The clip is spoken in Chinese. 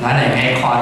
男的也没夸